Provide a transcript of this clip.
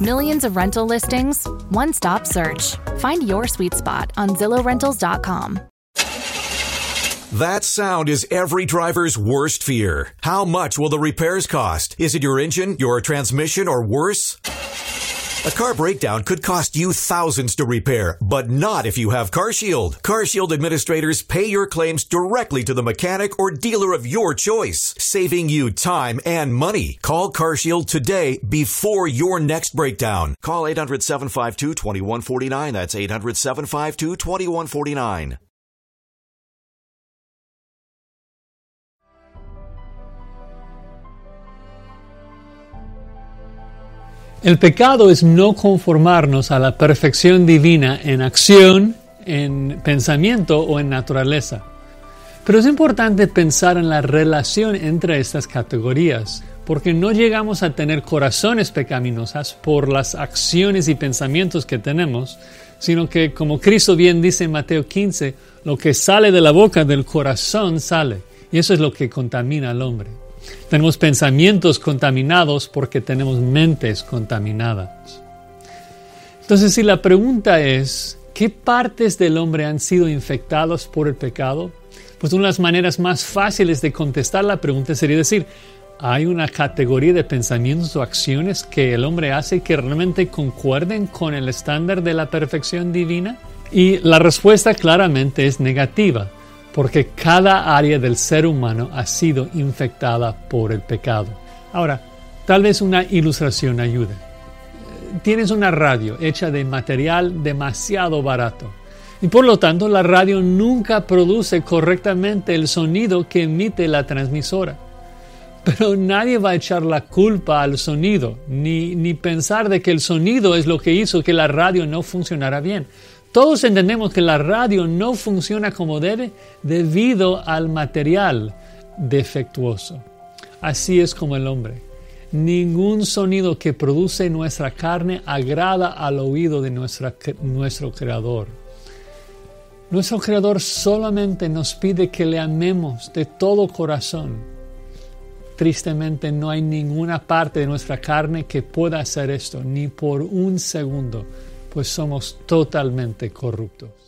Millions of rental listings, one stop search. Find your sweet spot on ZillowRentals.com. That sound is every driver's worst fear. How much will the repairs cost? Is it your engine, your transmission, or worse? A car breakdown could cost you thousands to repair, but not if you have CarShield. CarShield administrators pay your claims directly to the mechanic or dealer of your choice, saving you time and money. Call CarShield today before your next breakdown. Call 800-752-2149. That's 800-752-2149. El pecado es no conformarnos a la perfección divina en acción, en pensamiento o en naturaleza. Pero es importante pensar en la relación entre estas categorías, porque no llegamos a tener corazones pecaminosas por las acciones y pensamientos que tenemos, sino que, como Cristo bien dice en Mateo 15, lo que sale de la boca del corazón sale, y eso es lo que contamina al hombre. Tenemos pensamientos contaminados porque tenemos mentes contaminadas. Entonces, si la pregunta es, ¿qué partes del hombre han sido infectados por el pecado? Pues una de las maneras más fáciles de contestar la pregunta sería decir, ¿hay una categoría de pensamientos o acciones que el hombre hace que realmente concuerden con el estándar de la perfección divina? Y la respuesta claramente es negativa porque cada área del ser humano ha sido infectada por el pecado. Ahora, tal vez una ilustración ayude. Tienes una radio hecha de material demasiado barato y por lo tanto la radio nunca produce correctamente el sonido que emite la transmisora. Pero nadie va a echar la culpa al sonido, ni, ni pensar de que el sonido es lo que hizo que la radio no funcionara bien. Todos entendemos que la radio no funciona como debe debido al material defectuoso. Así es como el hombre. Ningún sonido que produce nuestra carne agrada al oído de nuestro Creador. Nuestro Creador solamente nos pide que le amemos de todo corazón. Tristemente no hay ninguna parte de nuestra carne que pueda hacer esto, ni por un segundo pues somos totalmente corruptos.